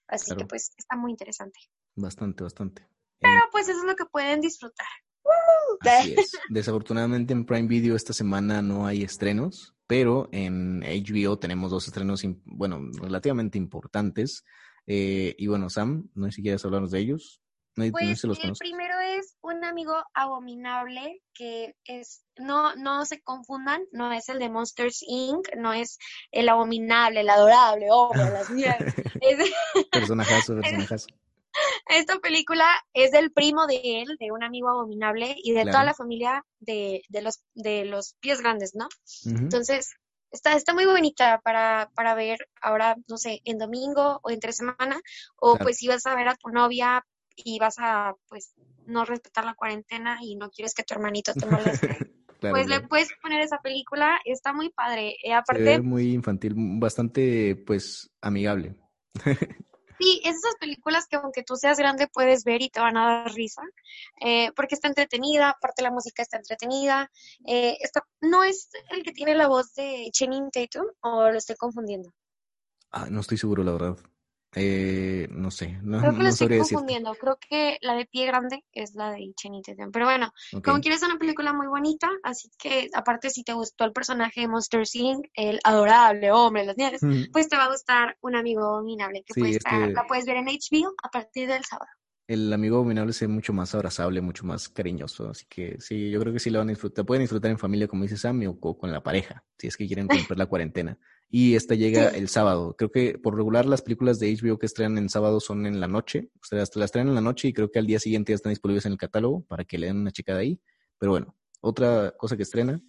Así que pues está muy interesante. Bastante, bastante. Pero pues eso es lo que pueden disfrutar. Así es. Desafortunadamente en Prime Video esta semana no hay estrenos, pero en HBO tenemos dos estrenos, bueno, relativamente importantes. Eh, y bueno, Sam, no sé si quieres hablarnos de ellos. No, no Pues los el primero es un amigo abominable que es, no, no se confundan, no es el de Monsters Inc., no es el abominable, el adorable, hombre, las mías. Es- Personajazo, personajazo. Esta película es del primo de él, de un amigo abominable y de Claro. toda la familia de, de los, de los pies grandes, ¿no? Entonces, está, está muy bonita para, para ver ahora, no sé, en domingo o entre semana, o Claro. pues si vas a ver a tu novia y vas a, pues, no respetar la cuarentena y no quieres que tu hermanito te moleste, Claro, pues le puedes poner esa película, está muy padre. Eh, Se aparte, ve muy infantil, bastante, pues, amigable. Sí, es esas películas que aunque tú seas grande puedes ver y te van a dar risa, eh, porque está entretenida, aparte la música está entretenida. Eh, está, ¿No es el que tiene la voz de Channing Tatum o lo estoy confundiendo? Ah, no estoy seguro, la verdad. Eh, no sé, no, Creo que lo no estoy sabría decirte. confundiendo. Creo que la de Pie Grande es la de Channing Tatum. Pero bueno, como quieres, es una película muy bonita, así que aparte si te gustó el personaje de Monster Inc., el adorable hombre de las nieves, pues te va a gustar un amigo abominable que Sí, puede es estar- que- la puedes ver en HBO a partir del sábado. El amigo abominable es mucho más abrazable, mucho más cariñoso, así que sí, yo creo que sí lo van a disfrutar. Pueden disfrutar en familia, como dice Sammy, o co- con la pareja, si es que quieren romper la cuarentena. Y esta llega Sí. el sábado. Creo que por regular las películas de HBO que estrenan en sábado son en la noche. O sea, hasta las estrenan en la noche y creo que al día siguiente ya están disponibles en el catálogo para que le den una checada ahí. Pero bueno, otra cosa que estrena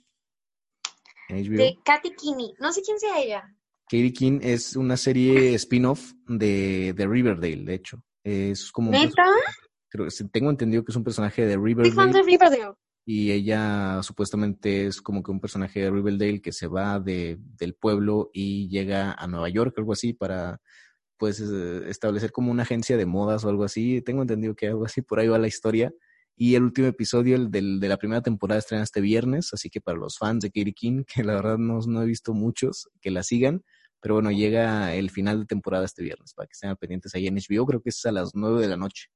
en HBO. De Katy Kinney. No sé quién sea ella. Katie King es una serie spin-off de, de Riverdale, de hecho. Es como un ¿Neta? creo, que tengo entendido que es un personaje de Soy fan Riverdale de Riverdale. Y ella supuestamente es como que un personaje de Riverdale que se va de, del pueblo y llega a Nueva York, algo así, para pues eh, establecer como una agencia de modas o algo así. Tengo entendido que algo así por ahí va la historia. Y el último episodio el del, de la primera temporada estrena este viernes, así que para los fans de Katie King, que la verdad no, no he visto muchos, que la sigan. Pero bueno, llega el final de temporada este viernes, para que estén pendientes ahí en HBO, creo que es a las 9 de la noche.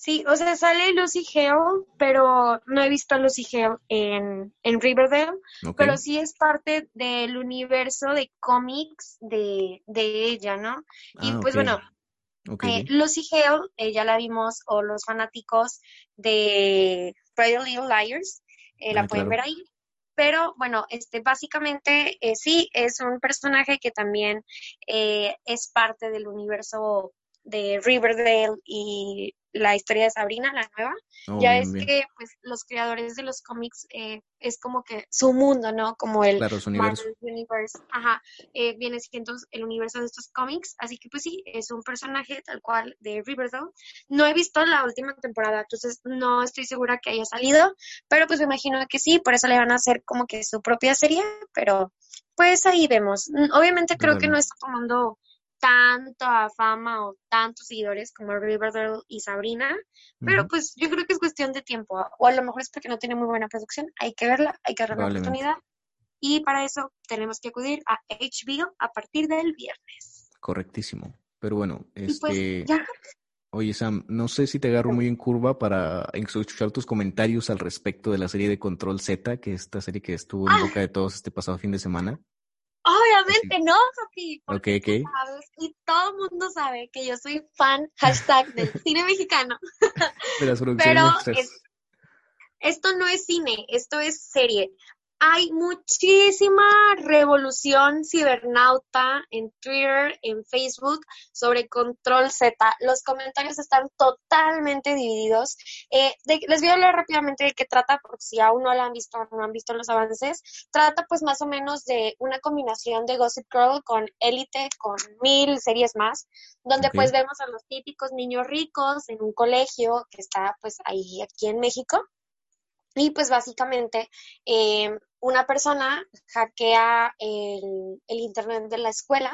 Sí, o sea, sale Lucy Hale, pero no he visto a Lucy Hale en, en Riverdale, pero sí es parte del universo de cómics de, de ella, ¿no? Y Ah, pues bueno, eh. Lucy Hale, eh, ya la vimos, o los fanáticos de Pretty Little Liars, eh, la Ah, pueden claro. ver ahí. Pero bueno, este básicamente eh, sí es un personaje que también es parte del universo de Riverdale y la historia de Sabrina, la nueva. Oh, ya bien, es bien. que pues los creadores de los cómics eh, es como que su mundo, ¿no? Como el Claro, su universo. Marvel Universe, ajá, eh, viene siendo el universo de estos cómics, así que pues sí, es un personaje tal cual de Riverdale. No he visto la última temporada, entonces no estoy segura que haya salido, pero pues me imagino que sí, por eso le van a hacer como que su propia serie, pero pues ahí vemos. Obviamente creo que no está tomando tanta fama o tantos seguidores como Riverdale y Sabrina, pero pues yo creo que es cuestión de tiempo, o a lo mejor es porque no tiene muy buena producción, hay que verla, hay que darle Probablemente. oportunidad, y para eso tenemos que acudir a HBO a partir del viernes. Correctísimo. Pero bueno, pues este, ya, oye Sam, no sé si te agarro muy en curva para escuchar tus comentarios al respecto de la serie de Control Z, que es esta serie que estuvo en Ah. boca de todos este pasado fin de semana. Obviamente no, Sofi, Ok, ok. sabes, y todo el mundo sabe que yo soy fan, hashtag del cine mexicano, De las producciones pero es- esto no es cine, esto es serie. Hay muchísima revolución cibernauta en Twitter, en Facebook, sobre Control Z. Los comentarios están totalmente divididos. Eh, de- les voy a hablar rápidamente de qué trata, porque si aún no lo han visto, no han visto los avances. Trata pues más o menos de una combinación de Gossip Girl con Elite, con mil series más, donde pues vemos a los típicos niños ricos en un colegio que está pues ahí aquí en México. Y pues básicamente eh, una persona hackea el, el, internet de la escuela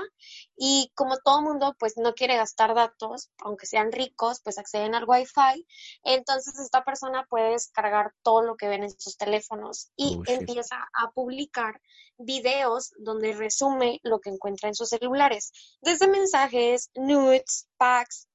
y como todo mundo pues no quiere gastar datos, aunque sean ricos, pues acceden al wifi, entonces esta persona puede descargar todo lo que ven en sus teléfonos y Oh, empieza a publicar videos donde resume lo que encuentra en sus celulares, desde mensajes, nudes, packs,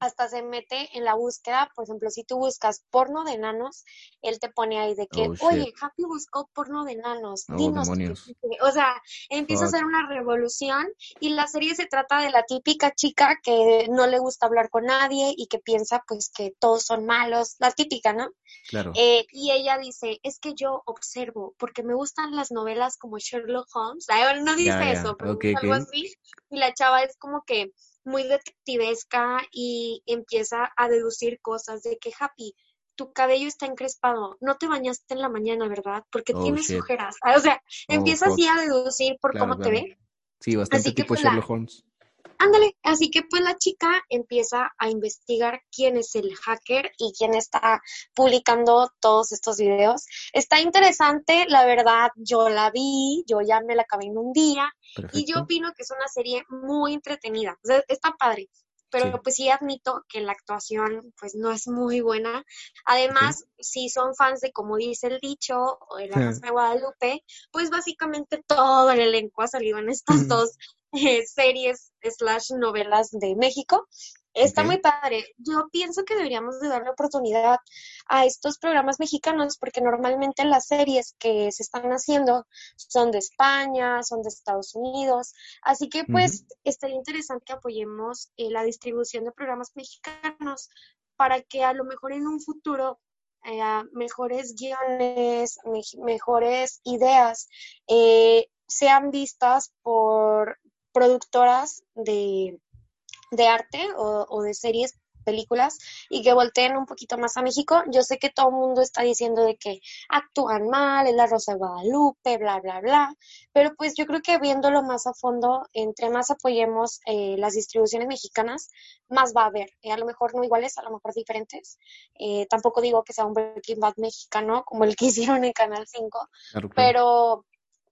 hasta se mete en la búsqueda, por ejemplo, si tú buscas porno de enanos, él te pone ahí de que, Oh, oye, Happy buscó porno de enanos, Oh, dinos qué demonios. existe". O sea, empieza a hacer una revolución y la serie se trata de la típica chica que no le gusta hablar con nadie y que piensa pues que todos son malos, la típica, ¿no? Claro. Eh, y ella dice, es que yo observo, porque me gustan las novelas como Sherlock Holmes. No dice Ya, ya, eso, pero algo así. Y la chava es como que muy detectivesca y empieza a deducir cosas de que, Happy, tu cabello está encrespado, no te bañaste en la mañana, ¿verdad? Porque Oh, tienes shit. ojeras. Ah, O sea, Oh, empieza fuck. así a deducir por Claro, cómo te ve. Sí, bastante así que, tipo pues, Sherlock Holmes. Ándale, así que pues la chica empieza a investigar quién es el hacker y quién está publicando todos estos videos. Está interesante, la verdad, yo la vi, yo ya me la acabé en un día y yo opino que es una serie muy entretenida. O sea, está padre, pero Sí. pues sí admito que la actuación pues no es muy buena. Además, si son fans de como dice el dicho o de la Ja. Rosa de Guadalupe, pues básicamente todo el elenco ha salido en estas dos eh, series slash novelas de México. Está muy padre. Yo pienso que deberíamos de darle oportunidad a estos programas mexicanos porque normalmente las series que se están haciendo son de España, son de Estados Unidos. Así que pues estaría interesante que apoyemos eh, la distribución de programas mexicanos para que a lo mejor en un futuro eh, mejores guiones, me- mejores ideas eh, sean vistas por productoras de, de arte o, o de series, películas, y que volteen un poquito más a México. Yo sé que todo el mundo está diciendo de que actúan mal, es la Rosa de Guadalupe, bla, bla, bla, pero pues yo creo que viéndolo más a fondo, entre más apoyemos eh, las distribuciones mexicanas, más va a haber. Eh, a lo mejor no iguales, a lo mejor diferentes. Eh, tampoco digo que sea un Breaking Bad mexicano como el que hicieron en Canal 5, Claro, claro. pero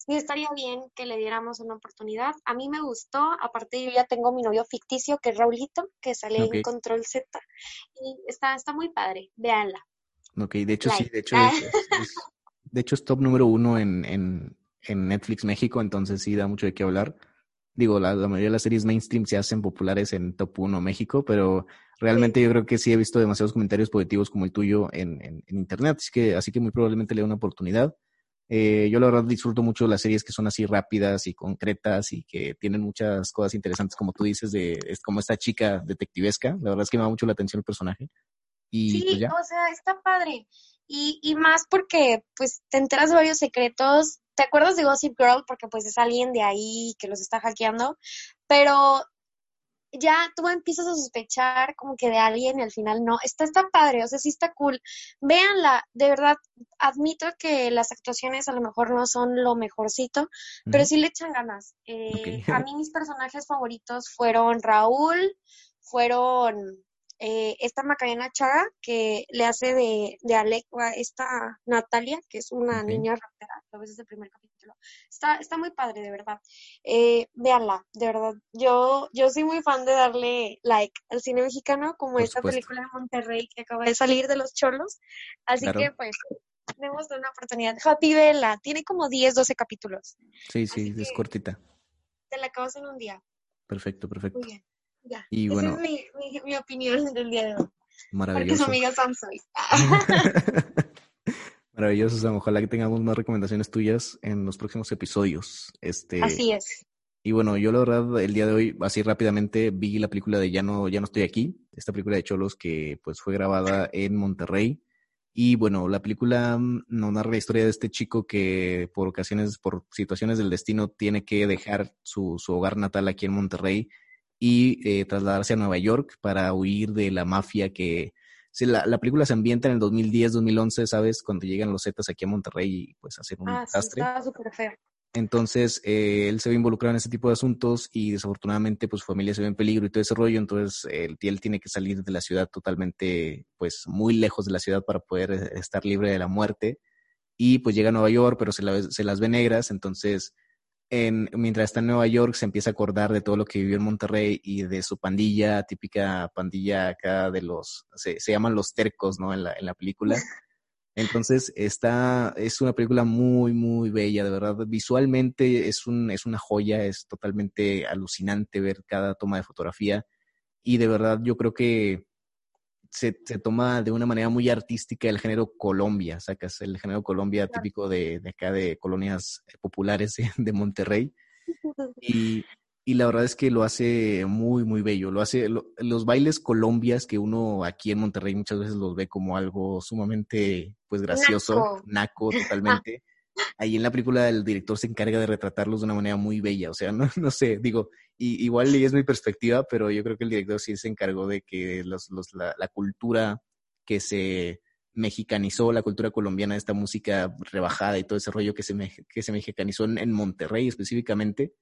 sí estaría bien que le diéramos una oportunidad. A mí me gustó, aparte yo ya tengo mi novio ficticio, que es Raulito, que sale en Control Z, y está, está muy padre, véanla. Ok, de hecho sí, de hecho es, de hecho es top número uno en, en, en Netflix México, entonces sí da mucho de qué hablar. Digo, la, la mayoría de las series mainstream se hacen populares en top uno México, pero realmente yo creo que sí he visto demasiados comentarios positivos como el tuyo en, en, en internet, así que, así que muy probablemente le dé una oportunidad. Eh, yo la verdad disfruto mucho las series que son así rápidas y concretas y que tienen muchas cosas interesantes, como tú dices, de es como esta chica detectivesca. La verdad es que me da mucho la atención el personaje. Y Sí, pues ya. o sea, está padre. Y, y más porque pues te enteras de varios secretos. ¿Te acuerdas de Gossip Girl? Porque pues es alguien de ahí que los está hackeando. Pero ya tú empiezas a sospechar como que de alguien y al final no. Está, está padre, o sea, sí está cool. Véanla, de verdad, admito que las actuaciones a lo mejor no son lo mejorcito, pero sí le echan ganas. Eh, a mí mis personajes favoritos fueron Raúl, fueron eh, esta Macarena Chaga, que le hace de, de Alecua, esta Natalia, que es una niña rapera, lo ves desde el primer capítulo. Está, está muy padre, de verdad. Eh, véanla, de verdad. Yo, yo soy muy fan de darle like al cine mexicano, como Por esta supuesto. película de Monterrey que acaba de salir de los cholos. Así Claro. que, pues, tenemos una oportunidad. Happy Vela, tiene como 10, 12 capítulos. Sí, sí, es cortita. Te la acabas en un día. Perfecto, perfecto. Muy bien. Ya. Y Esa bueno, es mi, mi, mi opinión del día de hoy. Porque su maravilloso. amiga Sam soy. Maravilloso, Sam. Ojalá que tengamos más recomendaciones tuyas en los próximos episodios. Este, Así es. y bueno, yo la verdad, el día de hoy, así rápidamente, vi la película de Ya no, ya no estoy aquí, esta película de Cholos que pues fue grabada en Monterrey. Y bueno, la película mm, nos narra la historia de este chico que por ocasiones, por situaciones del destino, tiene que dejar su, su hogar natal aquí en Monterrey y eh, trasladarse a Nueva York para huir de la mafia que... sí, la, la película se ambienta en el 2010-2011, ¿sabes? Cuando llegan los Zetas aquí a Monterrey y pues hacen un Ah, sí, desastre. estaba súper feo. Entonces, eh, él se ve involucrado en ese tipo de asuntos y desafortunadamente, pues su familia se ve en peligro y todo ese rollo. Entonces, él, él tiene que salir de la ciudad totalmente, pues muy lejos de la ciudad para poder eh, estar libre de la muerte. y pues llega a Nueva York, pero se, se las ve negras, entonces en, mientras está en Nueva York se empieza a acordar de todo lo que vivió en Monterrey y de su pandilla, típica pandilla acá de los, se, se llaman los tercos, ¿no? En la, en la película. Entonces, está, es una película muy, muy bella, de verdad. Visualmente es, un, es una joya, es totalmente alucinante ver cada toma de fotografía. Y de verdad, yo creo que se, se toma de una manera muy artística el género Colombia, sacas el género Colombia típico de, de acá de colonias populares de Monterrey. Y, y la verdad es que lo hace muy, muy bello. Lo hace, los bailes colombias que uno aquí en Monterrey muchas veces los ve como algo sumamente, pues, gracioso, naco, totalmente. Ahí en la película el director se encarga de retratarlos de una manera muy bella. O sea, no, no sé, digo, y, igual es mi perspectiva, pero yo creo que el director sí se encargó de que los, los, la, la cultura que se mexicanizó la cultura colombiana, esta música rebajada y todo ese rollo que se, me, que se mexicanizó en Monterrey específicamente,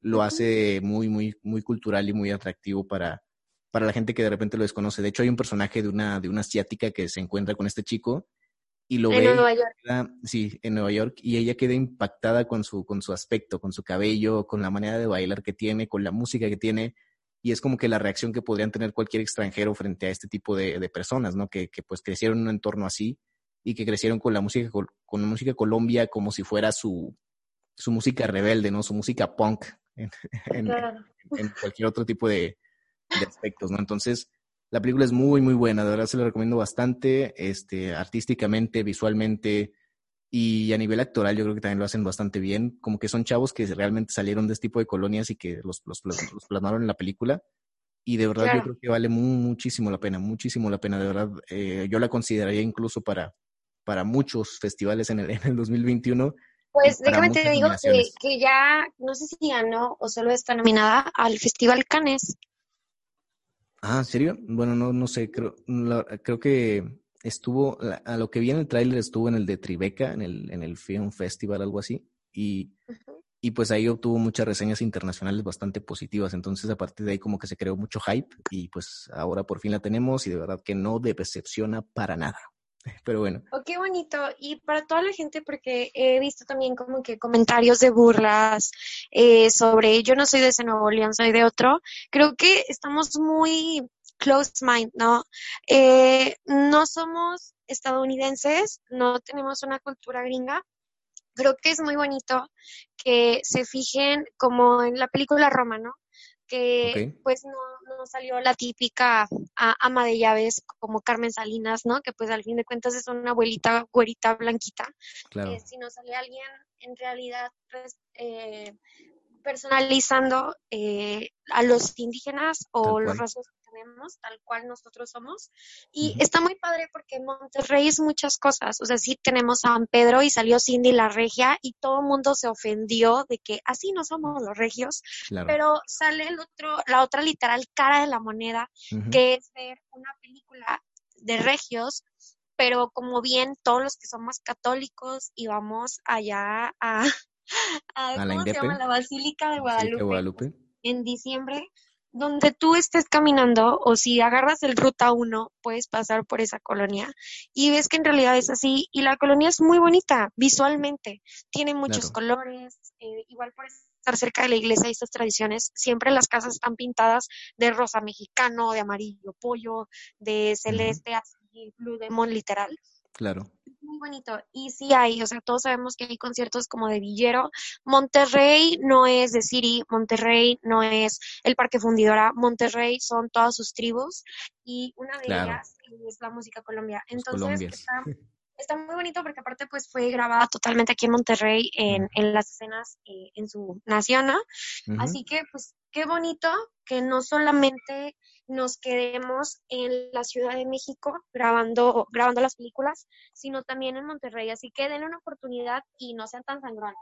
lo hace muy, muy, muy cultural y muy atractivo para, para la gente que de repente lo desconoce. De hecho, hay un personaje de una, de una asiática que se encuentra con este chico y lo en ve. Nueva York. sí, en Nueva York, y ella queda impactada con su, con su aspecto, con su cabello, con la manera de bailar que tiene, con la música que tiene. Y es como que la reacción que podrían tener cualquier extranjero frente a este tipo de, de personas, ¿no? Que, que, pues crecieron en un entorno así y que crecieron con la música, con, con música Colombia como si fuera su, su música rebelde, ¿no? Su música punk, en, cualquier otro tipo de, aspectos, ¿no? Entonces, la película es muy, muy buena, de verdad se la recomiendo bastante, este, artísticamente, visualmente y a nivel actoral yo creo que también lo hacen bastante bien, como que son chavos que realmente salieron de este tipo de colonias y que los, los, plasmaron en la película y de verdad yo creo que vale muchísimo la pena, muchísimo la pena, de verdad, eh, yo la consideraría incluso para, para muchos festivales en el, en el 2021 pues déjame te digo que, ya, no sé si ganó o solo está nominada al Festival Cannes. Ah, ¿en serio? Bueno, no, no sé, creo, creo que estuvo, a lo que vi en el tráiler estuvo en el de Tribeca, en el, en el Film Festival, algo así, y, y pues ahí obtuvo muchas reseñas internacionales bastante positivas, entonces a partir de ahí como que se creó mucho hype y pues ahora por fin la tenemos y de verdad que no decepciona para nada. Pero bueno. Oh, qué bonito. Y para toda la gente, porque he visto también como que comentarios de burlas eh, sobre yo no soy de ese Nuevo León, soy de otro. Creo que estamos muy close mind, ¿no? Eh, no somos estadounidenses, no tenemos una cultura gringa. Creo que es muy bonito que se fijen como en la película Roma, ¿no? que pues no, no, salió la típica ama de llaves como Carmen Salinas, ¿no? Que pues al fin de cuentas es una abuelita güerita blanquita. Claro. Eh, sino sale alguien en realidad pues, eh, personalizando eh, a los indígenas o los rasgos tal cual nosotros somos. Y está muy padre porque Monterrey es muchas cosas. O sea, sí tenemos a San Pedro y salió Cindy la regia y todo el mundo se ofendió de que así no somos los regios. Pero sale el otro, la otra literal cara de la moneda, que es ver una película de regios pero como bien todos los que somos católicos íbamos allá a, a, ¿cómo se llama? La Basílica de Guadalupe, en diciembre, donde tú estés caminando o si agarras el ruta 1, puedes pasar por esa colonia y ves que en realidad es así y la colonia es muy bonita visualmente, tiene muchos colores, eh, igual por estar cerca de la iglesia y estas tradiciones, siempre las casas están pintadas de rosa mexicano, de amarillo pollo, de celeste, así, blue demon literal. Claro muy bonito. Y sí hay, o sea, todos sabemos que hay conciertos como de Villero. Monterrey no es de City, Monterrey no es el Parque Fundidora, Monterrey son todas sus tribus y una de ellas es la música Colombia. Entonces, está, muy bonito porque aparte pues fue grabada totalmente aquí en Monterrey en, en las escenas eh, en su nación, ¿no? Así que pues qué bonito que no solamente nos quedemos en la Ciudad de México grabando, grabando las películas, sino también en Monterrey. Así que den una oportunidad y no sean tan sangrones.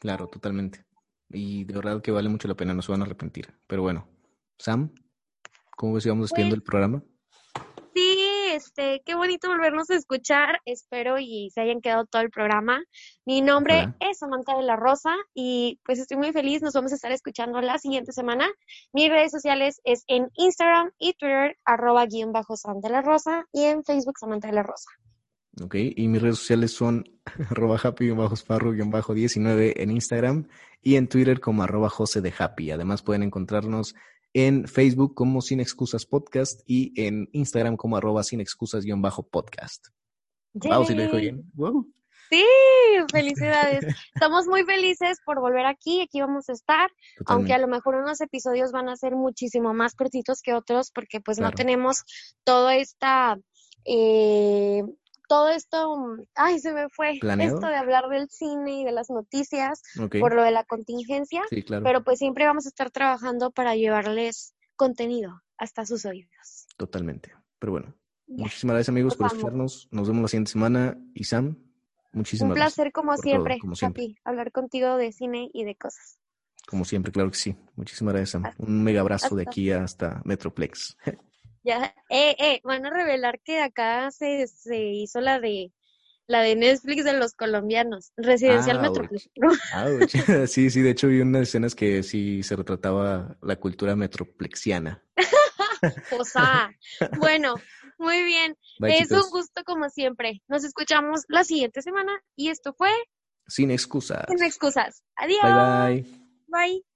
Claro, totalmente. Y de verdad que vale mucho la pena, no se van a arrepentir. Pero bueno, Sam, ¿cómo ves si vamos despidiendo pues el programa? Este, qué bonito volvernos a escuchar. Espero y se hayan quedado todo el programa. Mi nombre es Samantha de la Rosa y pues estoy muy feliz. Nos vamos a estar escuchando la siguiente semana. Mis redes sociales es en Instagram y Twitter, arroba guion bajo Samantha de la Rosa y en Facebook Samantha de la Rosa. Ok, y mis redes sociales son arroba happy-sparro-19 en Instagram y en Twitter como arroba jose de happy. Además pueden encontrarnos en Facebook como Sin Excusas Podcast y en Instagram como arroba sin excusas-podcast. Wow, si lo dijo bien. Wow. Sí, felicidades. Estamos muy felices por volver aquí, aquí vamos a estar, aunque a lo mejor unos episodios van a ser muchísimo más cortitos que otros porque pues no tenemos toda esta, eh, todo esto, ay, se me fue, ¿Planeado? esto de hablar del cine y de las noticias por lo de la contingencia, Sí, claro. pero pues siempre vamos a estar trabajando para llevarles contenido hasta sus oídos. Totalmente. Pero bueno, Ya. muchísimas gracias amigos por escucharnos. Nos vemos la siguiente semana. Y Sam, muchísimas Un gracias. placer como todo, siempre, como siempre. Happy, hablar contigo de cine y de cosas. Como siempre, claro que sí. Muchísimas gracias, Sam. Un mega abrazo de aquí hasta Metroplex. Ya, eh, eh, van a revelar que acá se, se hizo la de la de Netflix de los colombianos, Residencial Ouch. Metroplex. Sí, sí, de hecho vi unas escenas que sí se retrataba la cultura metroplexiana. O sea, bueno, muy bien. Bye, es un gusto como siempre. Nos escuchamos la siguiente semana y esto fue Sin excusas. Sin Excusas. Adiós. Bye, bye. Bye.